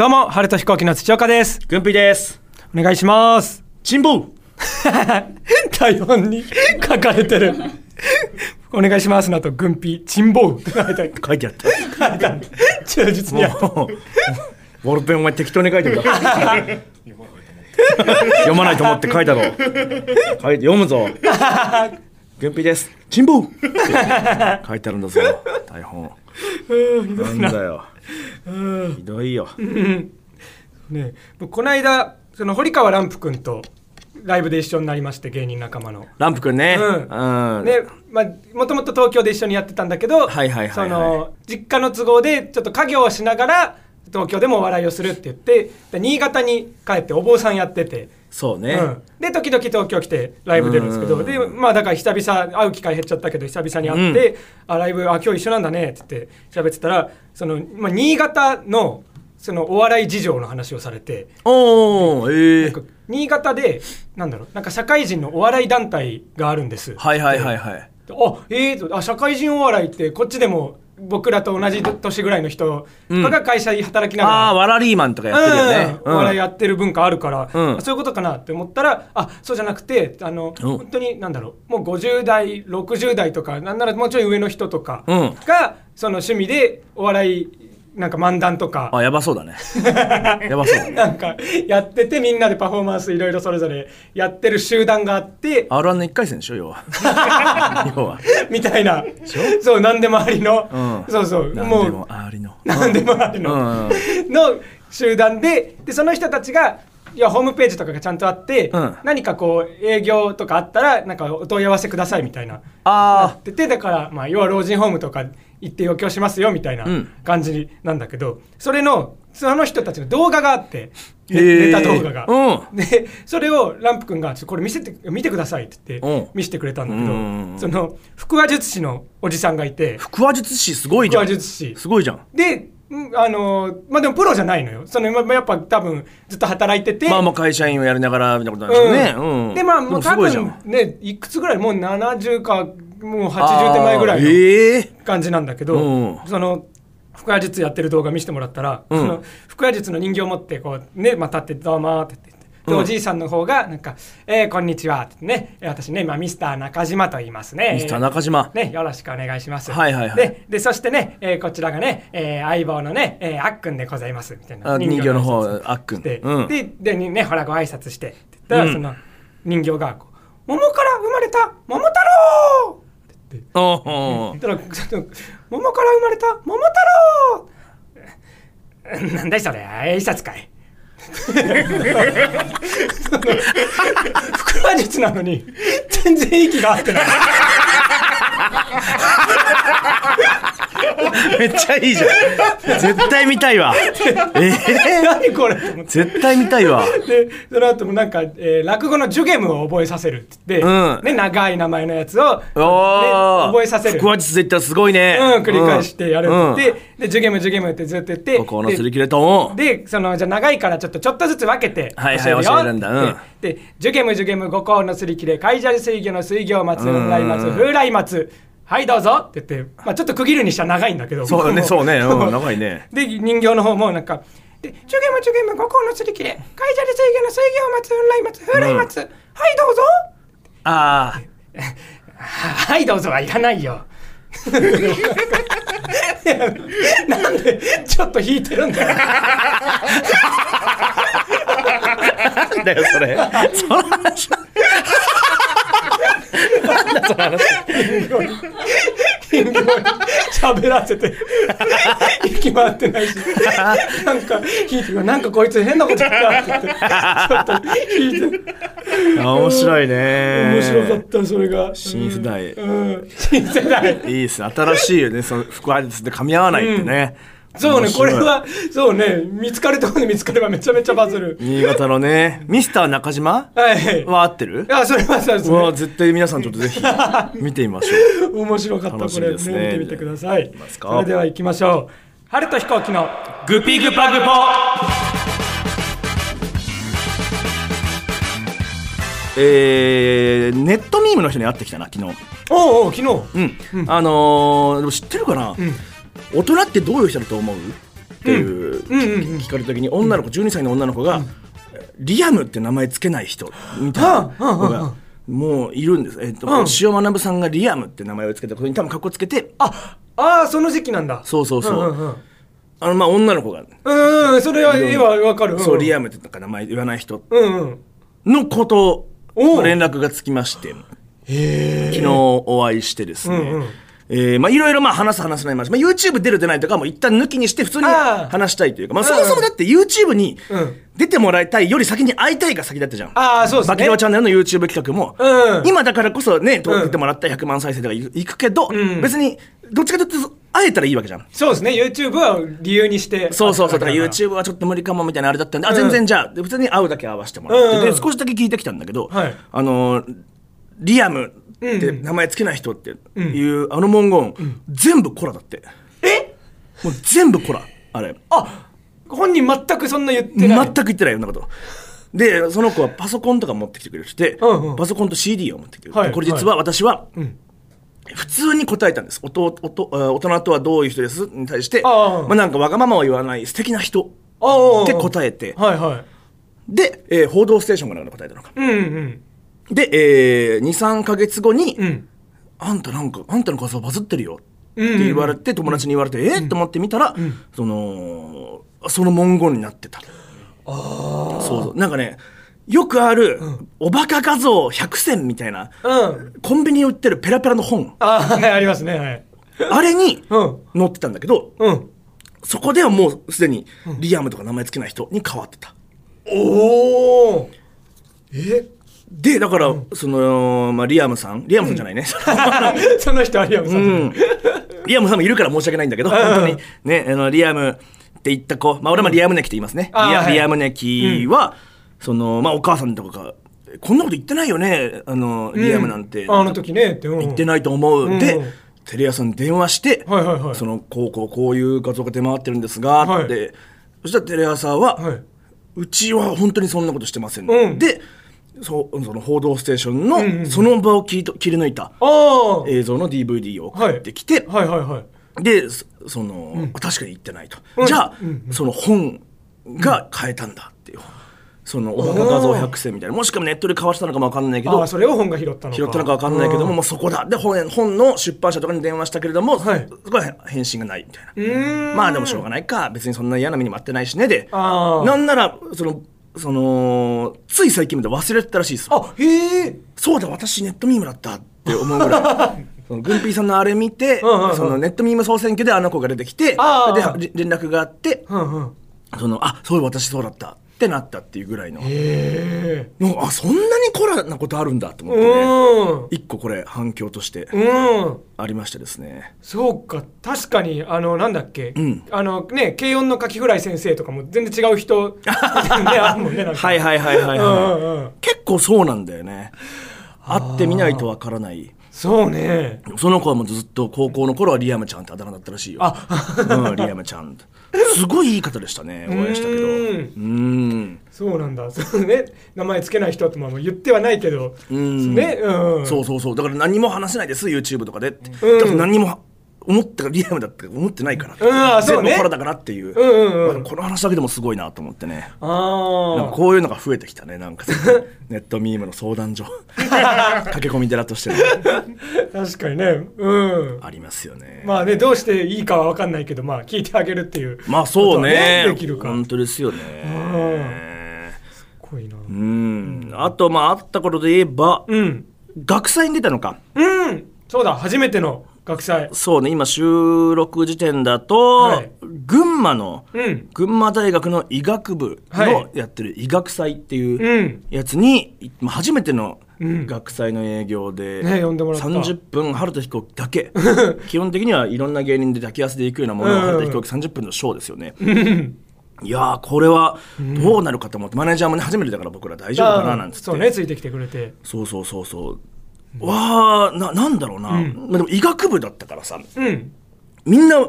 どうも、春と飛行機の土岡です。軍備です。お願いします。チンボウ 台本に 書かれてる。お願いしますなと、軍備、チンボウって書いてある。書いてあった。書いてある。忠実にやった。もう、ボールペンお前適当に書いてるから。読まないと思って書いたろ。書いて読むぞ。軍備です。チンボウって書いてあるんだぞ。台本。なんだよ。ひどいよ。ね僕この間、その堀川乱歩君とライブで一緒になりまして、芸人仲間の。ランプくんね。うんうん。で、まあ、もともと東京で一緒にやってたんだけど、はいはいはいはいその、実家の都合で、ちょっと家業をしながら、東京でもお笑いをするって言って、で新潟に帰ってお坊さんやってて、そうね。うん、で、時々東京来てライブ出るんですけど、うんで、まあだから久々、会う機会減っちゃったけど、久々に会って、あ、ライブ、あ、今日一緒なんだね、って言って喋ってたら、その、まあ、新潟の、そのお笑い事情の話をされて、おー、ええなんか新潟で、なんだろう、なんか社会人のお笑い団体があるんです。はいはいはいはい。あえーとあ社会人お笑いってこっちでも僕らと同じ年ぐらいの人とかが会社で働きながら、ああ、ワラリーマンとかやってるよね。うん。お笑いやってる文化あるから、うん。そういうことかなって思ったらあそうじゃなくてあの、うん。本当になんだろうもう50代60代とかなんならもうちょい上の人とかうん。が、その趣味でお笑いなんか漫談とか。あ、やばそうだね。やばそう。だね。なんかやっててみんなでパフォーマンスいろいろそれぞれやってる集団があって。R1 の1回戦でしょ、要は。要は。みたいな。そう何でもありの、うん。そうそう。なんもうでもありの。何でもありの、うん。うん。の集団ででその人たちがいやホームページとかがちゃんとあって、うん。何かこう営業とかあったらなんかお問い合わせくださいみたいな。なあっててだから、まあ、要は老人ホームとか行って余興しますよみたいなうん。感じなんだけど、それのその人たちの動画があってネタ動画が、うでそれをランプ君がこれ見せて見てくださいって言ってうん。見せてくれたんだけど、うん。うんうんその腹話術師のおじさんがいて。あ。腹話術師すごいじゃん。腹話術師。すごいじゃん。で、うんあのーまあ、でもプロじゃないのよ。その、ままやっぱ多分ずっと働いてて。まあまあ会社員をやりながらみたいなことなんでしょうね。うん。で、まあ、もう多。分ね、いくつぐらい、もう70か、もう80手前ぐらいのええ感じなんだけど、うんその、腹話術やってる動画見せてもらったら、うんその腹話術の人形を持って、こう、ね、まあ、立って、どうもってて。で、うんおじいさんの方が、なんか、えー、こんにちは、ってね、えー私ね、まあ、ミスター中島と言いますね。ミスター中島。ね、よろしくお願いします。はいはいはいで、でそしてね、えーこちらがね、えー相棒のね、えーあっくんでございます、みたいな。あ人形の方あっくんしてうんで、で、にね、ほら、ご挨拶して、って言ったら、うんその、人形が桃から生まれた桃太郎って言って、桃から生まれた桃太郎 なんだいそれ、挨拶かい。その腹話術なのに全然息が合ってない。めっちゃいいじゃん。絶対見たいわ。ええ何これ絶対見たいわ。でその後もなんか、えー落語のジュゲムを覚えさせるって言って、うん。ね、長い名前のやつを、ね、覚えさせる。腹話術ったらすごいね。うん、繰り返してやるうんって言って、で、ジュゲムジュゲムってずっと言って、ここのすり切れとで、でその、じゃあ長いからちょっと、ちょっとずつ分けてはいはい教えるんだ。うん。で、ジュゲムジュゲム五行のすり切れ、海砂利水魚の水魚松、うん。雲来松、風来松、はいどうぞって言って、まあちょっと区切るにしたら長いんだけど。そうだね、も そうね。うん、長いね。で、人形の方もなんか、で、ジュゲムジュゲム五行のすり切れ、海砂利水魚の水魚松、雲来松、風来松、はいどうぞああ。はいどうぞはいらないよ。なんでちょっと引いてるんだよ。なんだよ、それ。その話。なんだ、その話。人形に喋らせて。息回ってないし。なんか引いてなんかこいつ変なこと言ったって言って。ちょっと引いて。あ面白いね。面白かったそれが。新世代。うん。新世代。いいっす。ね。新しいよね。その腹話術で噛み合わないってね。そうねこれはそうね見つかるところで見つかればめちゃめちゃバズる。新潟のね、ミスター中島？はい。は合ってる？あそれはそうわね。絶対皆さんちょっとぜひ 見てみましょう。面白かった楽これね。ね見てみてください。それでは行きましょう。春と飛行機のグピグパグポ。えー、ネットミームの人に会ってきたな昨日。おうおう昨日。うん、あのー、でも知ってるかな、ん大人ってどういう人だと思う？っていう、聞かれた時に女の子12歳の女の子が、リアムって名前つけない人みたいな子がもういるんです、えっとうん。塩学さんがリアムって名前をつけたことに多分かっこつけてああーその時期なんだ。そうそうそう、あのまあ女の子が、うんうんそれは絵はわかる。そうリアアムってなんか名前言わない人。のこと連絡がつきましてへ昨日お会いしてですね、えーまあいろいろまあ話す話のまあ YouTube 出る出ないとかも一旦抜きにして普通に話したいというか、まあうん。そもそもだって YouTube にうん。出てもらいたいより先に会いたいが先だったじゃん。ああそうですね。バキラオチャンネルの YouTube 企画も、うん。今だからこそね、とうん。出てもらったら100万再生とかいいくけど、ん。別にどっちかというと会えたらいいわけじゃん。そうですね。YouTube は理由にして。そうそうそう、だからあ YouTube はちょっと無理かもみたいなあれだったんで、あ、うん。全然じゃあ、で普通に会うだけ会わせてもらって、うん。で、少しだけ聞いてきたんだけど、はい。あのー、リアムって名前つけない人っていう、あの文言、全部コラだって。え？もう全部コラ、あれ。あ本人全くそんな言ってない。全く言ってないようなこと。で、その子はパソコンとか持ってきてくれてて、うんうん。パソコンと CD を持ってきてくれて、はいこれ実は私は、ん。普通に答えたんです。おとおとあ大人とはどういう人です？に対して、ああ。まあなんかわがままを言わない素敵な人って答えて、はいはい。で、えー報道ステーションから答えたのか。うんうんで、えー、2、3ヶ月後に、うん。あんたなんか、あんたの画像バズってるよって言われて、友達に言われて、えー、と思って見たら、その、その文言になってた。そうそう。なんかね、よくある、おバカ画像100選みたいな、うん。コンビニに売ってるペラペラの本、ああはいありますねはい。あれにうん。載ってたんだけど、うん。そこではもうすでに、リアムとか名前つけない人に変わってた。おおえ？で、だから、その、まあ、リアムさん、リアムさんじゃないね。その人有山さん、うん、リアムさんもいるから申し訳ないんだけど、本当に。ね、あのリアムって言った子、まあ、俺もリアムネキって言いますね。リアリアムネキは、その、まあ、お母さんとかが、こんなこと言ってないよね、あの、リアムなんて。あの時ねって、うん、言ってないと思う。うん。で、テレ朝に電話して、はいはいはい。その、こうこうこういう画像が出回ってるんですが、はい。って、そしたらテレ朝は、はい。うちは本当にそんなことしてません、うん。で、そうその報道ステーションの、んうんその場を切りと切り抜いた映像の DVD を送ってきて、はいはいはい。でそその、確かに言ってないと、うん。じゃあ、うんその本が変えたんだっていう、そのおバカ画像100選みたいな。もしくはネットで買わしたのかも分かんないけど。それを本が拾ったのか。拾ったのか分かんないけども、うん。もうそこだ。で本本の出版社とかに電話したけれども、はい。そこは返信がないみたいな。まあでもしょうがないか。別にそんな嫌な目にもあってないしね。でなんならそのそのつい最近まで忘れてたらしいです。よあへえ。そうだ私ネットミームだったって思うぐらい。そのグンピーさんのあれ見て、うんうんうん。そのネットミーム総選挙であの子が出てきてで連絡があってうんうん。そのあそう私そうだった。ってなったっていうぐらいの。へえのあそんなにコラなことあるんだと思ってね。うん。一個これ反響としてうん。あありましてですね。そうか。確かにあのなんだっけ、ん。あのね軽音のカキフライ先生とかも全然違う人。ねあるもんねなんか。はいはいはいはいはい、結構そうなんだよね。会ってみないとわからない。そうね。その子はもうずっと高校の頃はリアムちゃんってあだ名だったらしいよ。うん、リアムちゃん すごいいい方でしたねお会いしたけど。ううん。んそうなんだ。そうね。名前つけない人ってまあ言ってはないけど。うん。ね。うん。そうそうそう。だから何も話せないです YouTube とかでって、うん。何も思ってリアムだって思ってないから、うんあそうね。全部コラだからっていう、うんうんうん。まあこの話だけでもすごいなと思ってね。こういうのが増えてきたねなんか ネットミームの相談所。駆け込み寺として確かにね。うん。ありますよね。まあねどうしていいかは分かんないけどまあ聞いてあげるっていうまあそうね。ことはできるか本当ですよね。すごいな。うん。あとまああったことで言えばうん。学祭に出たのか。うん。そうだ初めての学祭。そうね今収録時点だと、はい。群馬のうん。群馬大学の医学部はい。のやってる医学祭っていううん。やつに、まあ初めてのうん。学祭の営業で、ね呼んでもらった。30分春田飛行機だけ。基本的にはいろんな芸人で抱き合わせで行くようなものをうん。春田飛行機30分のショーですよね、いやーこれはどうなるかと思って、マネージャーもね初めてだから僕ら大丈夫かななんつって。そうねついてきてくれて。そうそうそうそうわあななんだろうな、うん。まあ、でも医学部だったからさ。うん。みんな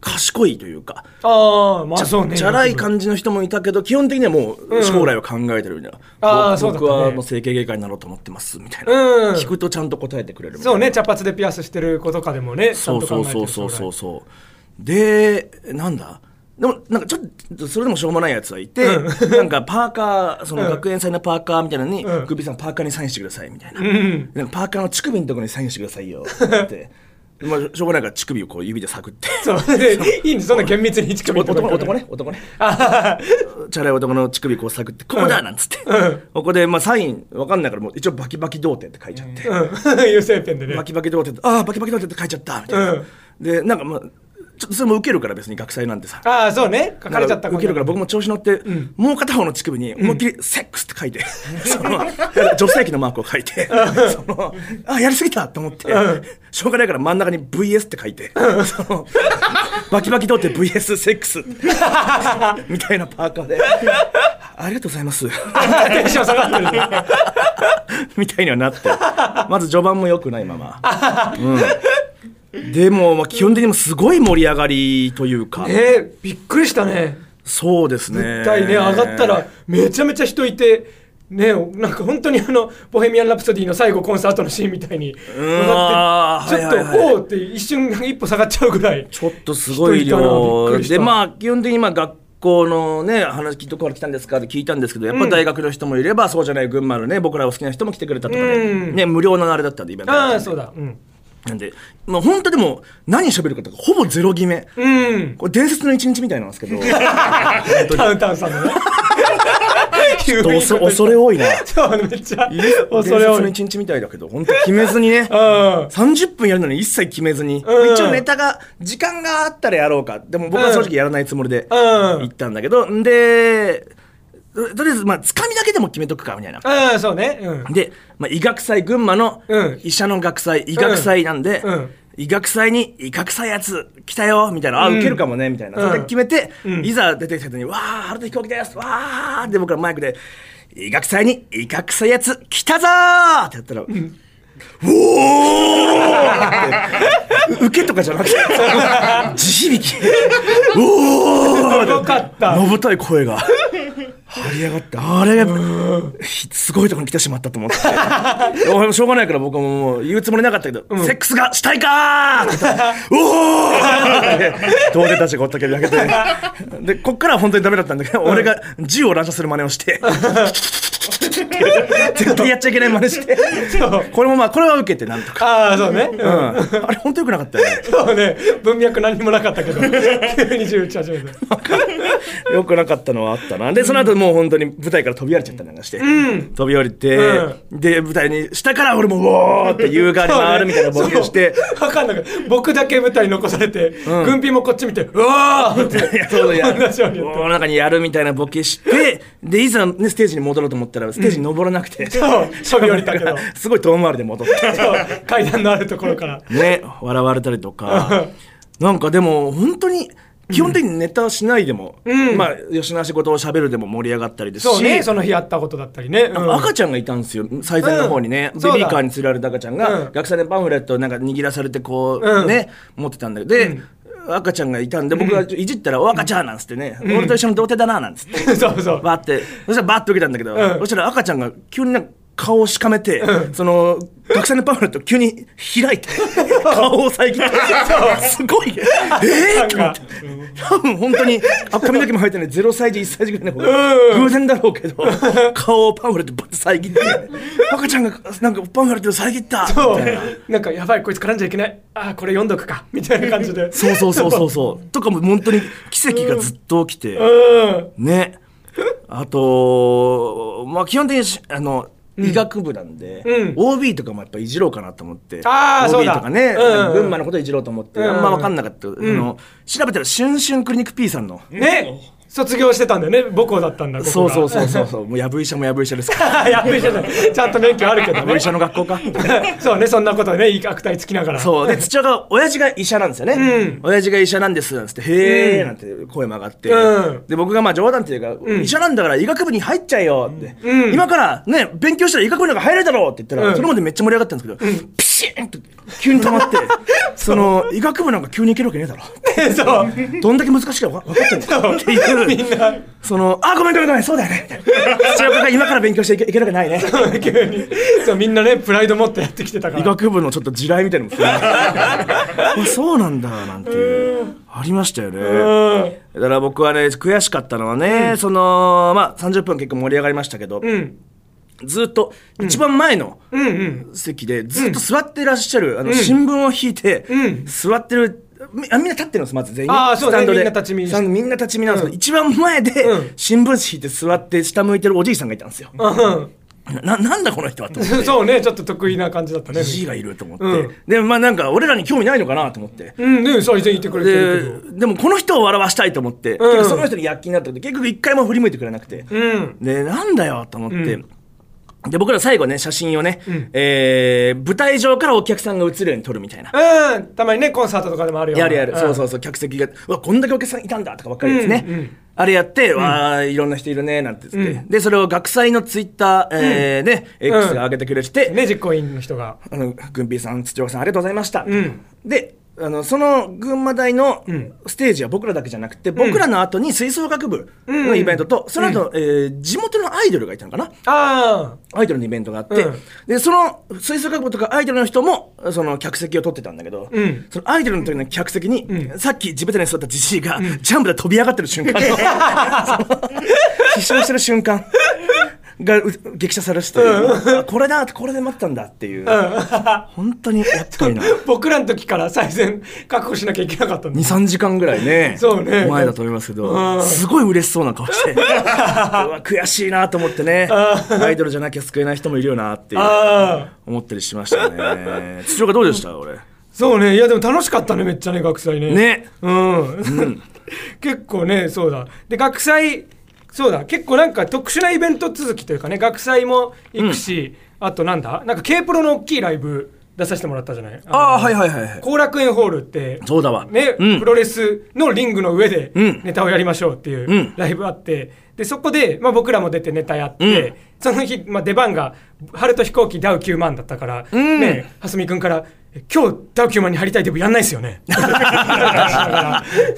賢いというか。ああまあそうね。チャラい感じの人もいたけど基本的にはもう将来を考えてるみたいな、僕あーそう僕はもう整形外科になろうと思ってますみたいな、うん。聞くとちゃんと答えてくれるそうね茶髪でピアスしてる子とかでもねちゃそうんと考そうえてるそうそうそうそう。でなんだ？でもなんかちょっとそれでもしょうもないやつはいて、なんかパーカーその学園祭のパーカーみたいなのに、うん。グッピーさんパーカーにサインしてくださいみたいな,、んなん。かパーカーの乳首のところにサインしてくださいよってまあしょうがないから乳首をこう指で探って。そう。でいいんです。そんな厳密に乳首男男ね。男ね。あチャラい男の乳首こう探ってここだなんつって、うん。ここでまあサインわかんないからもう一応バキバキ童貞って書いちゃって、あうん。油性ペンでね。バキバキ童貞ってああバキバキ童貞って書いちゃったみたいな、うん。でなんかまあちょっとそれも受けるから別に学祭なんてさ。ああそうね。書かれちゃった受けるから僕も調子乗って、もう片方の乳首に思いっきり「セックス」って書いて、その女性器のマークを書いて、そのあやりすぎたと思って、しょうがないから真ん中に VS って書いて、そのバキバキ童貞 VS セックス みたいなパーカーで「ありがとうございます」テンション下がってるね。みたいにはなってまず序盤も良くないまま、うん、でも、まあ、基本的にもすごい盛り上がりというか、えーびっくりしたね。そうですね。絶対ね上がったらめちゃめちゃ人いてねなんか本当にあの「ボヘミアン・ラプソディ」の最後コンサートのシーンみたいにわー上がってちょっと、はい。はいはいおおって一瞬一歩下がっちゃうぐらい。ちょっとすごい量。でまあ基本的にまあ学校のね話どこから来たんですかって聞いたんですけどやっぱ大学の人もいれば、そうじゃない群馬のね僕らを好きな人も来てくれたとかで、うん。ね、無料のあれだったんでイベントああそうだ。うんなんで、まあ、本当でも何喋るかとかほぼゼロ決め、うん。これ伝説の一日みたいなんですけど。タウンタウンさんのね。ちょっと恐恐れ多いな。そうめっちゃ。恐れ多い。の一日みたいだけど本当決めずにね。うん。30分やるのに一切決めずに、うん。一応ネタが時間があったらやろうか。でも僕は正直やらないつもりでうん。行ったんだけど、んでととりあえずまあつかみだけでも決めとくかみたいな。ああそうね。うん。で、まあ、医学祭群馬のうん。医者の学祭、医学祭なんで、うん。医学祭に医学祭やつ来たよみたいな、あうん。受けるかもねみたいな、うん。それで決めて、うん。いざ出てきた時に「わあ春田飛行機ですわあ」で僕らマイクで「医学祭に医学祭やつ来たぞー!」ってやったら「おー!」って。受けとかじゃなくて。地響き「おー!」よかった。のぶたい声が。張り上がって。あれひすごいところに来てしまったと思って。俺もしょうがないから僕はもう言うつもりなかったけど、セックスがしたいかーって言った。らおーって。童貞たちがおったけどだけででこっからは本当にダメだったんだけど、俺が銃を乱射する真似をして絶対やっちゃいけない真似して。これもまあこれは受けてなんとか、ああそうね。うん、あれ本当よくなかったよね。そうね。文脈何にもなかったけど。急に銃撃ち始めてよくなかったのはあったな。で、その後もう本当に舞台から飛び降りちゃったりなんかして、飛び降りて、で、舞台に、下から俺も、ウォーって優雅に回るみたいなボケをして、そう。分かんなく僕だけ舞台に残されて、軍ピもこっち見てうわーって。そうだや、にやるみたいなボケして、で、いざ、ね、ステージに戻ろうと思ったら、ステージに登らなくて、そう飛び降りたけど。すごい遠回りで戻って。階段のあるところから。ね、笑われたりとか、なんかでも本当に基本的にネタしないでも、うん。まあ吉野仕事を喋るでも盛り上がったりですし、そうねその日やったことだったりね、うん。赤ちゃんがいたんですよ。最前の方にね、うん。ベビーカーに連れられた赤ちゃんが、うん。学祭でパンフレットをなんか握らされてこう、うん。ね持ってたんだけど。で、赤ちゃんがいたんで僕がいじったら「お赤ちゃん」なんつってね、俺と一緒の童貞だな」なんつって。そうそう。バーって。そしたらバーって受けたんだけど、うん。そしたら赤ちゃんが急になんか顔をしかめて、その学生のパンフレットを急に開いて 顔を遮ってすごい。えー、と思って。多分本当にあ髪の毛も生えてない0歳児1歳児ぐらいの子が偶然だろうけど顔をパンフレットバッて遮って赤ちゃんがなんかパンフレットを遮ったみたいな。なんかやばいこいつ絡んじゃいけない。ああこれ読んどくか。みたいな感じで。そうそうそうそうそう。とかも本当に奇跡がずっと起きて、うん。ね。あとまあ基本的にしあの医学部なんで、うん。OB とかもやっぱいじろうかなと思って。あ OB だ。とかね、群馬のこといじろうと思って、うん。あんま分かんなかった、あの調べたら「シュンシュンクリニック P」さんの、ね卒業してたんだよね母校だったんだそうそうそうそうそう。もうやぶ医者もやぶ医者ですか。ら やべえじゃない。ちゃんと免許あるけどね。やぶ医者の学校か。そうねそんなことね悪態つきながら。そう。で土屋が親父が医者なんですよね、うん。親父が医者なんですなんつって「へえ」なんて声も上がって、うん。で僕がまあ冗談っていうか、医者なんだから医学部に入っちゃえよって、うん。今からね勉強したら医学部なんか入れるだろうって言ったら、うん。それまでめっちゃ盛り上がったんですけど、ピシーンと急に止まって その医学部なんか急に行けるわけねえだろそう。どんだけ難しいか分かってんの？っていう。みんな。そのあごめんごめんごめんそうだよね。土屋君が今から勉強していけいけるわけないね。急に。そうみんなねプライド持ってやってきてたから。医学部のちょっと地雷みたいなのも あそうなんだなんていう。ありましたよね。うん。だから僕はね、悔しかったのはね、その、まあ、30分結構盛り上がりましたけど、うん。ずっと一番前のうんうん。席でずっと座ってらっしゃる、あの、新聞を引いて、うん。座ってる、みあみんな立ってるんです、まず全員。あーそうね。みんな立ち見スタンドみんな立ち見なんです。けど、一番前でうん新聞紙引いて座って下向いてるおじいさんがいたんですよ。うん。な、なんだこの人はと思って。そうねちょっと得意な感じだったねじいがいると思って、うん。でまあなんか俺らに興味ないのかなと思って、うんね最初に言ってくれてるけど。ででもこの人を笑わしたいと思って、結局その人に躍起になったけど結局一回も振り向いてくれなくて、うん。でなんだよと思って、うんで僕ら最後ね写真をね、ん。えー舞台上からお客さんが映るように撮るみたいな。うん。たまにねコンサートとかでもあるよやるやる、そうそううそう。客席がうわこんだけお客さんいたんだ。とかばっかりですね、うんうんあれやって、わあいろんな人いるねなんて言って、うん。でそれを学祭のツイッター、えーね X が上げてくれてて、ね実行委員の人が。あの、グンピーさん、土岡さん、ありがとうございました。うん。で、あの、その群馬大のん。ステージは僕らだけじゃなくて、僕らの後に吹奏楽部のイベントと、その後、えー地元のアイドルがいたのかな？あアイドルのイベントがあって、うん。で、その吹奏楽部とかアイドルの人も、その客席を取ってたんだけど、うん。そのアイドルの時の客席に、さっき地べたに座ったじじいが、ジャンプで飛び上がってる瞬間。飛翔してる瞬間がう激写されてて、あこれだこれで待ったんだっていう、本当にやっかいな。僕らの時から最善確保しなきゃいけなかったんだ2、3時間ぐらいね、そうね。前だと思いますけど、うん。すごい嬉しそうな顔して、うわ悔しいなと思ってね、アイドルじゃなきゃ救えない人もいるよなっていう思ったりしましたね。土岡どうでした俺？そうね。いやでも楽しかったねめっちゃね学祭ね。ね。うん、結構ねそうだ。で学祭そうだ。結構なんか特殊なイベント続きというかね学祭も行くし、あとなんだ？なんか K プロの大きいライブ出させてもらったじゃない？ああ、はいいはいはいはい。後楽園ホールってそうだわ。ね、うん。プロレスのリングの上でうん。ネタをやりましょうっていううん。ライブあって、でそこで、まあ、僕らも出てネタやって、うん。その日、まあ、出番が春と飛行機ダウ9万だったから、ん。ね蓮見君から「え今日ダウ9万に入りたいデブやんないっすよね」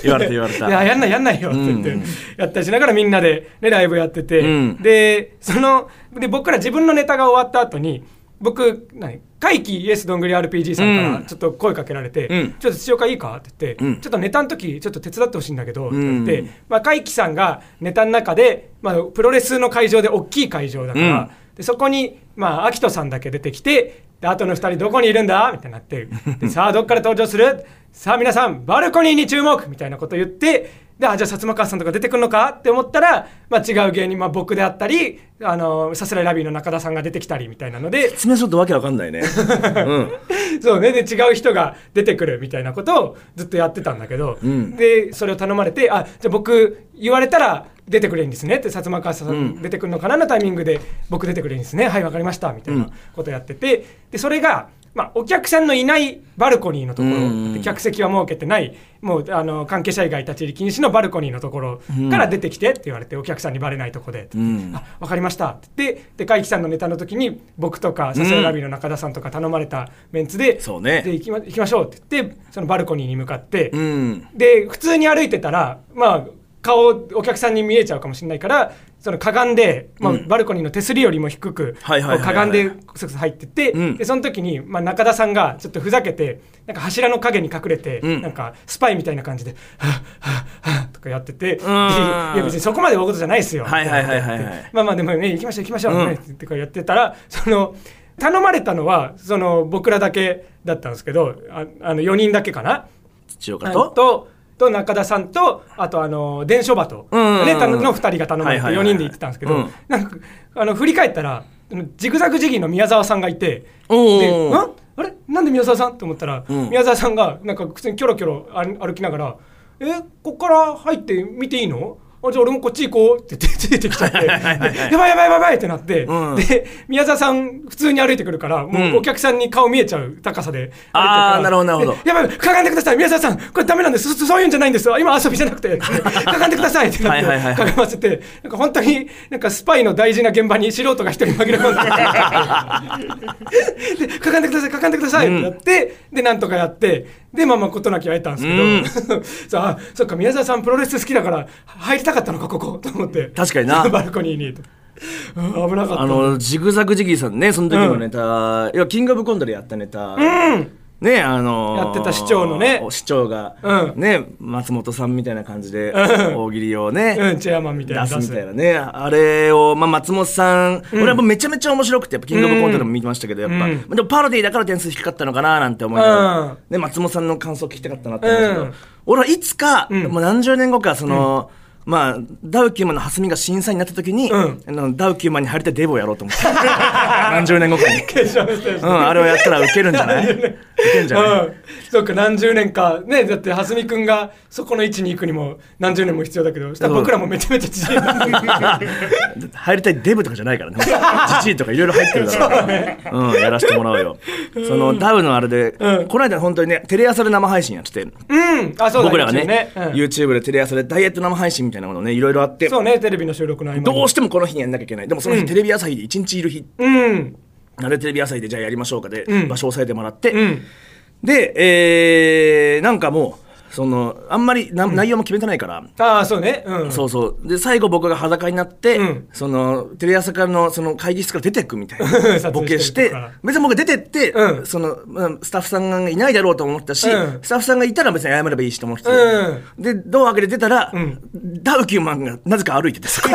言われた言われた。いややんないやんないよって言って、うん。やったりしながらみんなで、ね、ライブやってて、うん。でそので僕ら自分のネタが終わった後に僕何怪奇イエスどんぐり RPG さんかうん。らちょっと声かけられて「うん。ちょっと土岡いいか?」って言って、うん。ちょっとネタの時ちょっと手伝ってほしいんだけど」ってうん言って、まあ、怪奇さんがネタの中で、まあ、プロレスの会場で大きい会場だから、うん。でそこに、まあ、アキトさんだけ出てきてであとの2人どこにいるんだ？みたいになってでさあどっから登場する？さあ皆さんバルコニーに注目！みたいなこと言ってであじゃあ薩摩川さんとか出てくるのか？って思ったら、まあ、違う芸人、まあ、僕であったりあのさすらいラビーの中田さんが出てきたりみたいなので。説明するとわけわかんないね。うん。そうね。で違う人が出てくるみたいなことをずっとやってたんだけど、うん。でそれを頼まれてあじゃあ僕言われたら出てくれるんですね。って薩摩川さんうん。出てくるのかなのタイミングで僕出てくれるんですね。はいわかりました。みたいなことやってて。でそれが、まあ、お客さんのいないバルコニーのところ、客席は設けてない。もうあの関係者以外立ち入り禁止のバルコニーのところから出てきてって言われて、お客さんにバレないとこで。うん。あ分かりました。って言ってで海木さんのネタの時に僕とかさすらいラビーの中田さんとか頼まれたメンツで、そうね。で行きま行きましょうって言ってそのバルコニーに向かって、うん。で普通に歩いてたらまあ顔お客さんに見えちゃうかもしれないからそのかがんで、まあうんバルコニーの手すりよりも低くはいはいかがんでクスクス入ってって、うん。でその時に、まあ、中田さんがちょっとふざけてなんか柱の陰に隠れて、うん。なんかスパイみたいな感じで「はぁはぁはぁとかやってて「で いんや別にそこまで大事じゃないですよ」はいはいはいはいはい。まあまあでもね行きましょう行きましょう、うん。ねってかやってたらその頼まれたのはその僕らだけだったんですけどああの4人だけかな。土岡あととと中田さんとあとあの伝書バト、うんうん。の2人が頼まれて4はいはいはいはい。人で行ってたんですけど、うん。なんかあの振り返ったらジグザグジギーの宮沢さんがいてでんあれ？なんで宮沢さん？と思ったら、うん。宮沢さんがなんか普通にキョロキョロ歩歩きながら「え？こっから入って見ていいの？あじゃあ俺もこっち行こうって言ってついてきちゃってでやばいやばいやばいってなって、うん。で宮沢さん普通に歩いてくるからもうん。うお客さんに顔見えちゃう高さで歩いてるからあーなるほどなるほど。でやばいかがんでください宮沢さん。これダメなんです。そそういうんじゃないんです今遊びじゃなくて。かがんでくださいってなってかがませてなんか本当になんかスパイの大事な現場に素人が一人紛れ込んで。でかがんでくださいかがんでくださいってなって、でなんとかやってでまあまあ事なき会えたんですけど、さあそっか宮沢さんプロレス好きだから入りたかったのかここ。と思って。確かにな。バルコニーに。うん危なかった。あのジグザグジギーさんねその時のネタ、いやキングオブコントでやったネタねあのーやってた市長のね。市長が、うん。ね松本さんみたいな感じでうん。大喜利をね、うんチェアマンみたいな出すみたいなねあれを、まあ、松本さん、俺はもうめちゃめちゃ面白くてやっぱキングオブコントでも見てましたけどやっぱ、うん。でもパロディだから点数低かったのかななんて思いながら、うん。ね、松本さんの感想聞きたかったなって思うんですけど、うん。俺はいつか、ん。もう何十年後かその、まあ、ダウキューマンの蓮見が審査員になった時に、うん。あのダウキューマンに入りたいデブをやろうと思って。何十年後かに。うん、あれをやったらウケるんじゃない？ウケるんじゃない、うん、そうか何十年か。ねだって蓮見君がそこの位置に行くにも何十年も必要だけどしたら僕らもめちゃめちゃ知人なんで 入りたいデブとかじゃないからね。ジジイとかいろいろ入ってるから、うん、やらせてもらうよ。そのダウのあれで、うん。この間本当にね、テレ朝で生配信やってて、うん。あそうだ僕らがね一応うん。YouTube でテレ朝でダイエット生配信みたいなものね、いろいろあって、そうねテレビの収録の合間に。どうしてもこの日にやんなきゃいけない。でもその日、うん。テレビ朝日で一日いる日、うん。あれテレビ朝日でじゃあやりましょうかで、うん。場所を押さえてもらって、うん。で、えー、なんかもう、その、あんまりな、内容も決めてないから、ああそうね。うん。そうそう。で、最後僕が裸になって、うん。その、テレ朝からのその会議室から出てくみたい 撮なボケして別に僕が出てって、うん。その、まあスタッフさんがいないだろうと思ったし、うん。スタッフさんがいたら別に謝ればいいしと思って。で、ドア開けて出たら、ん。ダウキューマンがなぜか歩いてて、そこに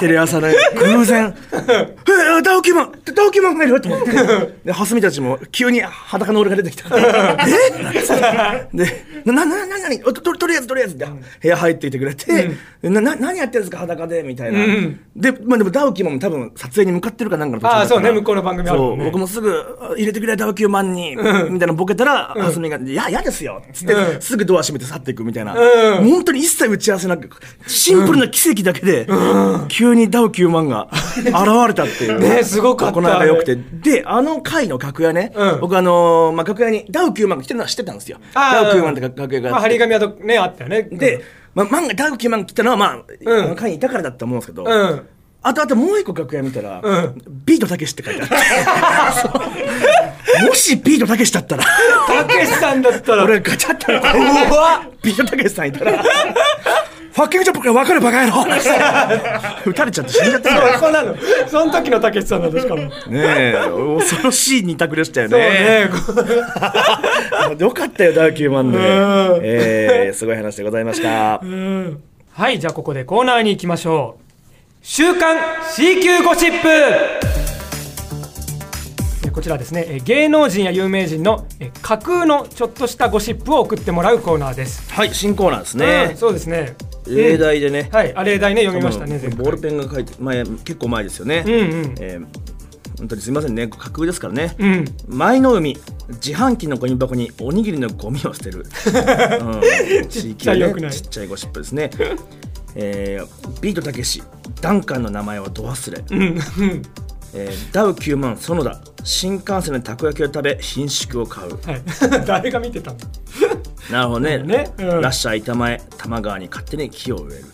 テレ朝で偶然、えーダウキューマンダウキューマンがいると思って、で、ハスミたちも急に裸の俺が出てきた。え？ってで、な、な、な、な、なに？と、ととりあえずとりあえずって、部屋入っていてくれて、な、な、何やってるんですか？裸で？みたいな。うんで、まあでもダウキマンも多分撮影に向かってるかなんかの途中だあそうね。向こうの番組あそう、僕もすぐあ入れてくれダウキマンに、みたいなボケたら、ハスミが、いや、嫌ですよ。っつって、うん。すぐドア閉めて去っていくみたいな。うん。本当に一切打ち合わせなく、シンプルな奇跡だけで、急にダウキマンが現れたっていう。ねすごかった。この間良くて。で、あの回の楽屋ね、うん。僕あのーまあ、楽屋にダウキマンが来てるのは知ってたんですよ。ダウキマンって楽屋がまあ張あって。り紙はとねあったよね。で、まあ、万がダウキューマン来たのは、まあ、うん。会にいたからだと思うんですけど、うん。あとあともう一個楽屋見たら、うん。ビートたけしって書いてあった。もしビートたけしだったら、たけしさんだったら。俺ガチャってうわビートたけしさんいたら、ファッキングジョップが分かるバカ野郎。撃たれちゃって死んじゃったんだよ。そうなの。その時のたけしさんなんだしかも。ねえ、恐ろしい二択でしたよそうね。ね よかったよ、ダウキューマンで。うん。えー、すごい話でございました。うん。はいじゃあここでコーナーに行きましょう。週刊 C 級ゴシップ。えこちらですね。え芸能人や有名人のえ架空のちょっとしたゴシップを送ってもらうコーナーです。はい、新コーナーですうんね。そうですね。例題でね。はいあ例題ね読みましたねボールペンが書いて、前、結構前ですよね。うんうん。えー本当にすみませんね、架空ですからね。うん。前の海自販機のゴミ箱におにぎりのゴミを捨てる、うん、ちっちゃいねちっちゃいゴシップですね、えービートたけしダンカンの名前はど忘れ、うんうんえーダウ9万園田新幹線でたこ焼きを食べ品種を買う。はい。誰が見てたの？なるほどね。ね。うん。ラッシャー板前多摩川に勝手に木を植える。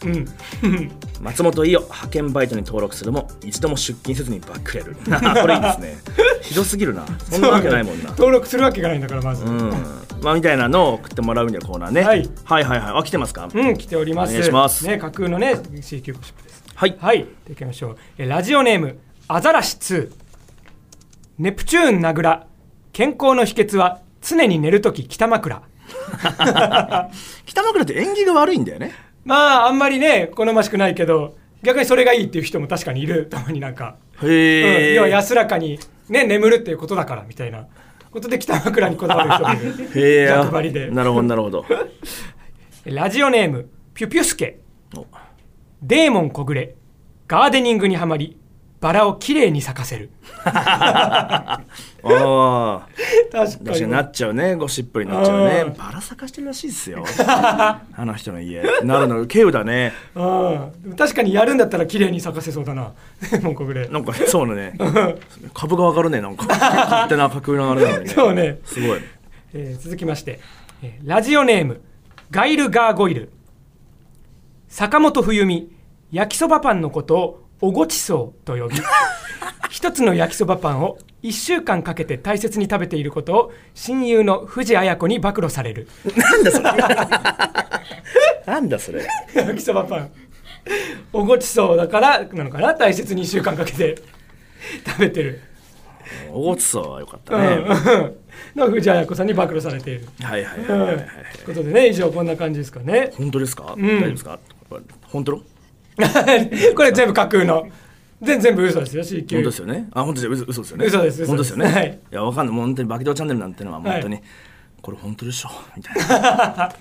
うん。松本伊代派遣バイトに登録するも一度も出勤せずにバックれる。これいいですね。ひどすぎるな。そんなわけないもんな。登録するわけがないんだからまず。うん。まあみたいなのを送ってもらうんでコーナーね、はい。はいはいはい。あ来てますか、うん、来ております。お願いします。ね、架空のね、C 級ゴシップです。はい。はい、でいきましょう。えラジオネーム、アザラシ2。ネプチューン名倉。健康の秘訣は、常に寝るとき北枕。北枕って縁起が悪いんだよねまあ、あんまりね、好ましくないけど、逆にそれがいいっていう人も確かにいる。たまになんか。うん、要は安らかに、ね、眠るっていうことだから、みたいな。ことで北枕にこだわる人もいる。へえ逆張りで。なるほどなるほど ラジオネーム、ピュピュスケ。おデーモン小暮ガーデニングにはまりバラをきれいに咲かせる。ああ確確かになっちゃうね。ゴシップになっちゃうね。バラ咲かしてるらしいっすよ。あの人の家。なるの稀有だね。うん。確かにやるんだったらきれいに咲かせそうだな。モン小暮なんかそうだね。株が上がるねなんか。勝手な架空のあれなのにね。そうね、すごい。えー続きまして、えーラジオネーム。ガイルガーゴイル。坂本冬美。焼きそばパンのことをおごちそうと呼び 一つの焼きそばパンを1週間かけて大切に食べていることを親友の藤あや子に暴露される。なんだそれ。なんだそれ。焼きそばパン。おごちそうだからなのかな大切に1週間かけて。食べてる、おごちそうはよかったうん。ね の藤あや子さんに暴露されている。はいはいうん。ということでね、以上こんな感じですかね。本当ですか、ん。大丈夫ですか？本当の？これ全部架空の。全全部嘘ですよ、C 級。本当ですよね？あ本当ですよ。嘘嘘ですよね？嘘です嘘です。本当ですよね、はい。い、やわかんない。もう本当にバキドーチャンネルなんてのは本当に、はこれ本当でしょ？みたいな。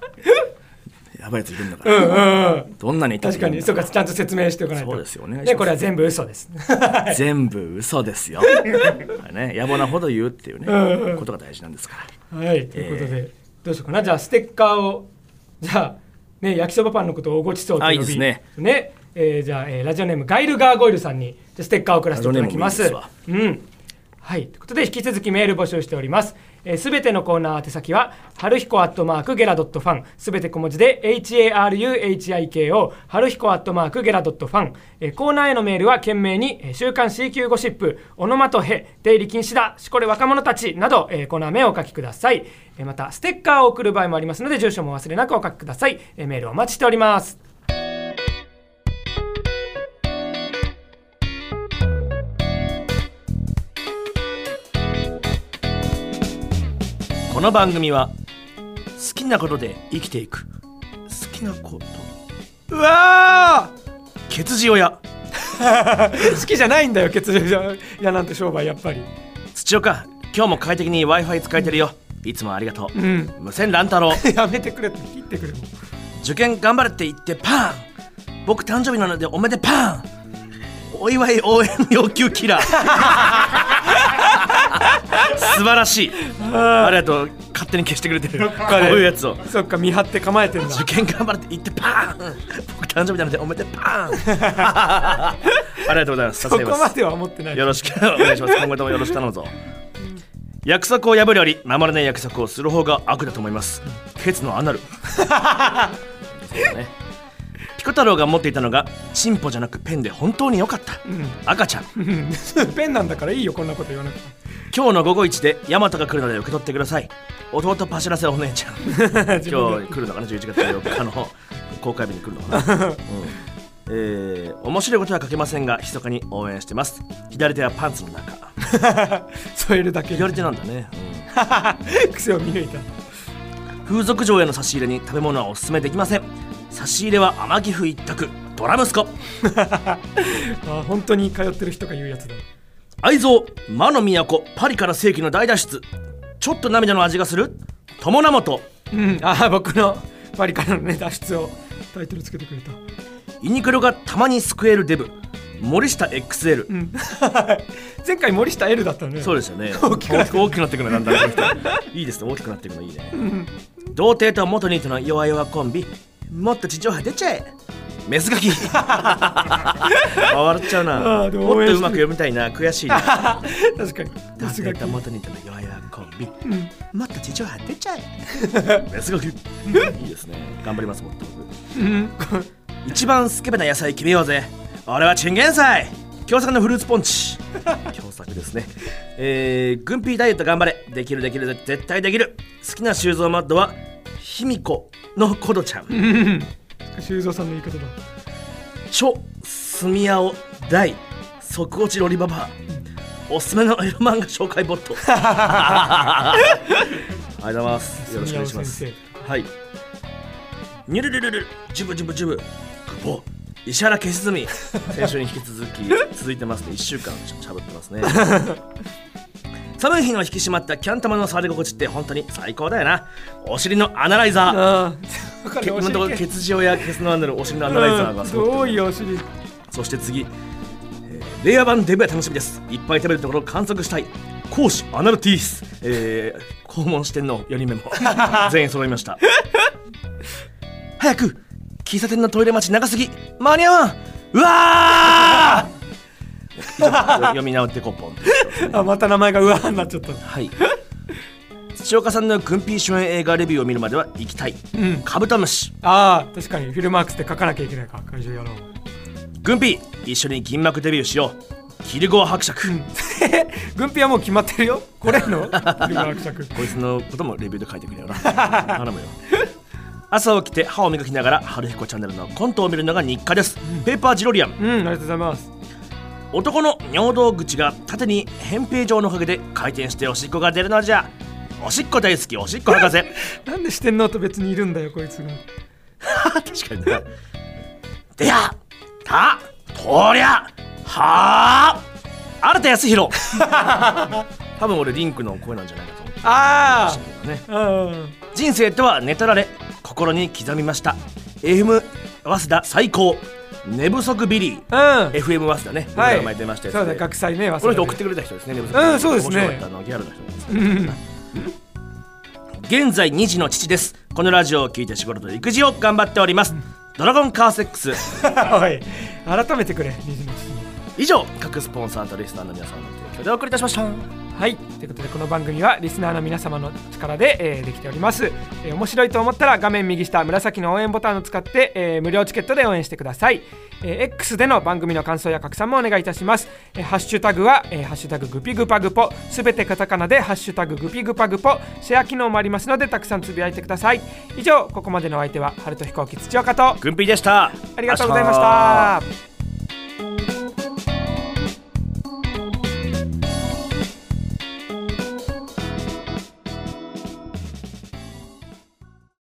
やばいやついるんだから、うんうんうん。どんなに確かに、そうか、ちゃんと説明しておかないと。そうですよお願いしますで、これは全部嘘です。全部嘘ですよ、はいね、野暮なほど言うっていうね、うんうん。ことが大事なんですから。はい、ということで、どうしようかな。じゃあ、ステッカーを、じゃあ、ね、焼きそばパンのことをおごちそうと呼び、あいいですねえーじゃあ、えーラジオネーム、ガイルガーゴイルさんに、じゃあステッカーを送らせていただきます。いいうん。はい。ということで、引き続きメール募集しております。す、べ、てのコーナー宛先は、はるひこアットマークゲラドットファン。すべて小文字で、HARUHIKO、はるひこアットマークゲラドットファン。えーコーナーへのメールは、懸命に、えー週刊 C 級ゴシップ、オノマトヘ、出入り禁止だ、しこれ若者たちなど、えーコーナー名をお書きください。えーまた、ステッカーを送る場合もありますので、住所もお忘れなくお書きください。えーメールお待ちしております。この番組は好きなことで生きていく。好きなこと。うわケツジオやー好きじゃないんだよ、血液やなんて商売、やっぱり。土岡今日も快適に w i f i 使えてるよ。いつもありがとう、うん。無線乱太郎。やめてくれって切ってくれ。受験頑張れって言ってパン。僕誕生日なのでおめでパン。お祝い応援要求キラー 素晴らしい。ありがとう。勝手に消してくれてる。こういうやつを。そっか、見張って構えてんだ。受験頑張れって言ってパン。僕誕生日なのでおめでパン。ありがとうございます。そこますでは思ってない。よろしくお願いします。今後ともよろしく頼むぞ。約束を破るより守れない約束をする方が悪だと思います。ケツのアナル。そうだね。ピコ太郎が持っていたのがチンポじゃなくペンで本当に良かった、赤ちゃん。うん。ペンなんだからいいよ、こんなこと言わなくて。今日の午後一でヤマトが来るので受け取ってください。弟パシらせお姉ちゃん。今日来るのかな？11月4日の公開日に来るのかな、うん。えー、面白いことは書けませんが密かに応援してます。左手はパンツの中。添えるだけで。左手なんだね、癖を見抜いた。うん風俗嬢への差し入れに食べ物はおすすめできません。差し入れは天城府一択。ドラ息子。あ本当に通ってる人が言うやつだ。愛蔵魔の都パリから世紀の大脱出。ちょっと涙の味がする。友名本うん、あ僕のパリからのね脱出をタイトルつけてくれた。ユニクロがたまに救えるデブ。森下 XL、うん、前回森下 L だったね。そうですよね。大きくなってくる。なんだいいですね。大きくなっていくのいいね、童貞と元ニートの弱々コンビ。もっと地上波出ちゃえメスガキ。あ笑っちゃうな。ももっとうまく読みたいな。悔しいな。確かに。童さすが貞と元ニートの弱々コンビうん。もっと地上波出ちゃえメスガキ。いいですね。頑張りますもっと僕。うん、一番スケベな野菜決めようぜ。俺はチンゲン菜。共作のフルーツポンチ。共作ですね。えー、軍ピーダイエット頑張れ。できるできる絶対できる。好きな修造マッドは卑弥呼のコドちゃん。修造さんの言い方だ。チョスミヤオ大即落ちロリババア。おすすめのエロ漫画紹介ボット。ありがとうございます。よろしくお願いします。はい。ニュルルルル。ジュブジュブジュブ。久保石原消し済み先週に引き続き続いてますね。1週間しゃべってますね 寒い日の引き締まったキャン玉の触り心地って本当に最高だよな。お尻のアナライザー。今のところケツ塩やケツのアナルお尻のアナライザーがうん。揃ってる。どういうお尻？そして次、えー令和版デブや楽しみです。いっぱい食べるところを観測したい。講師アナルティース、えー、肛門四天王4人目も。全員揃いました。早く喫茶店のトイレ待ち長すぎ。間に合わん。うわ読み直ってこポン あまた名前がうわーになっちゃった。はい。土岡さんの軍ピー主演映画レビューを見るまでは行きたい。うん。カブトムシ。ああ確かに。フィルマークスで書かなきゃいけないか。会場やろう。軍ピー一緒に銀幕デビューしよう。キルゴア伯爵、軍ピはもう決まってるよ。これの？フィルマーク作。こいつのこともレビューで書いてくれよな。頼むよ。朝起きて歯を磨きながら春彦チャンネルのコントを見るのが日課です、ペーパージロリアン。うんありがとうございます。男の尿道口が縦に扁平状のおかげで回転しておしっこが出るのじゃ。おしっこ大好きおしっこ博士。なんで四天王と別にいるんだよこいつが。確かにねでやたとりゃはあ新田康弘。多分俺リンクの声なんじゃないかと思って。ああうん人生とは寝取られ心に刻みました。FM 早稲田最高寝不足ビリー。うん。FM 早稲田ね、僕らが前出ましたやつで。そうだ学祭ねこの人送ってくれた人ですね寝不足うんそうですね。面白かったあのギャルの人です現在2児の父です。このラジオを聞いて仕事と育児を頑張っております。ドラゴンカーセックス。改めてくれ虹の父に。以上各スポンサーとリスナーの皆さんの提供でお送りいたしましたはい。ということでこの番組はリスナーの皆様の力で、えーできております、えー面白いと思ったら画面右下紫の応援ボタンを使って、えー無料チケットで応援してください、えー X での番組の感想や拡散もお願いいたします、えーハッシュタグは、えーハッシュタググピグパグポ。すべてカタカナでハッシュタググピグパグポ。シェア機能もありますのでたくさんつぶやいてください。以上ここまでのお相手は春と飛行機土岡とグンピーでした。ありがとうございました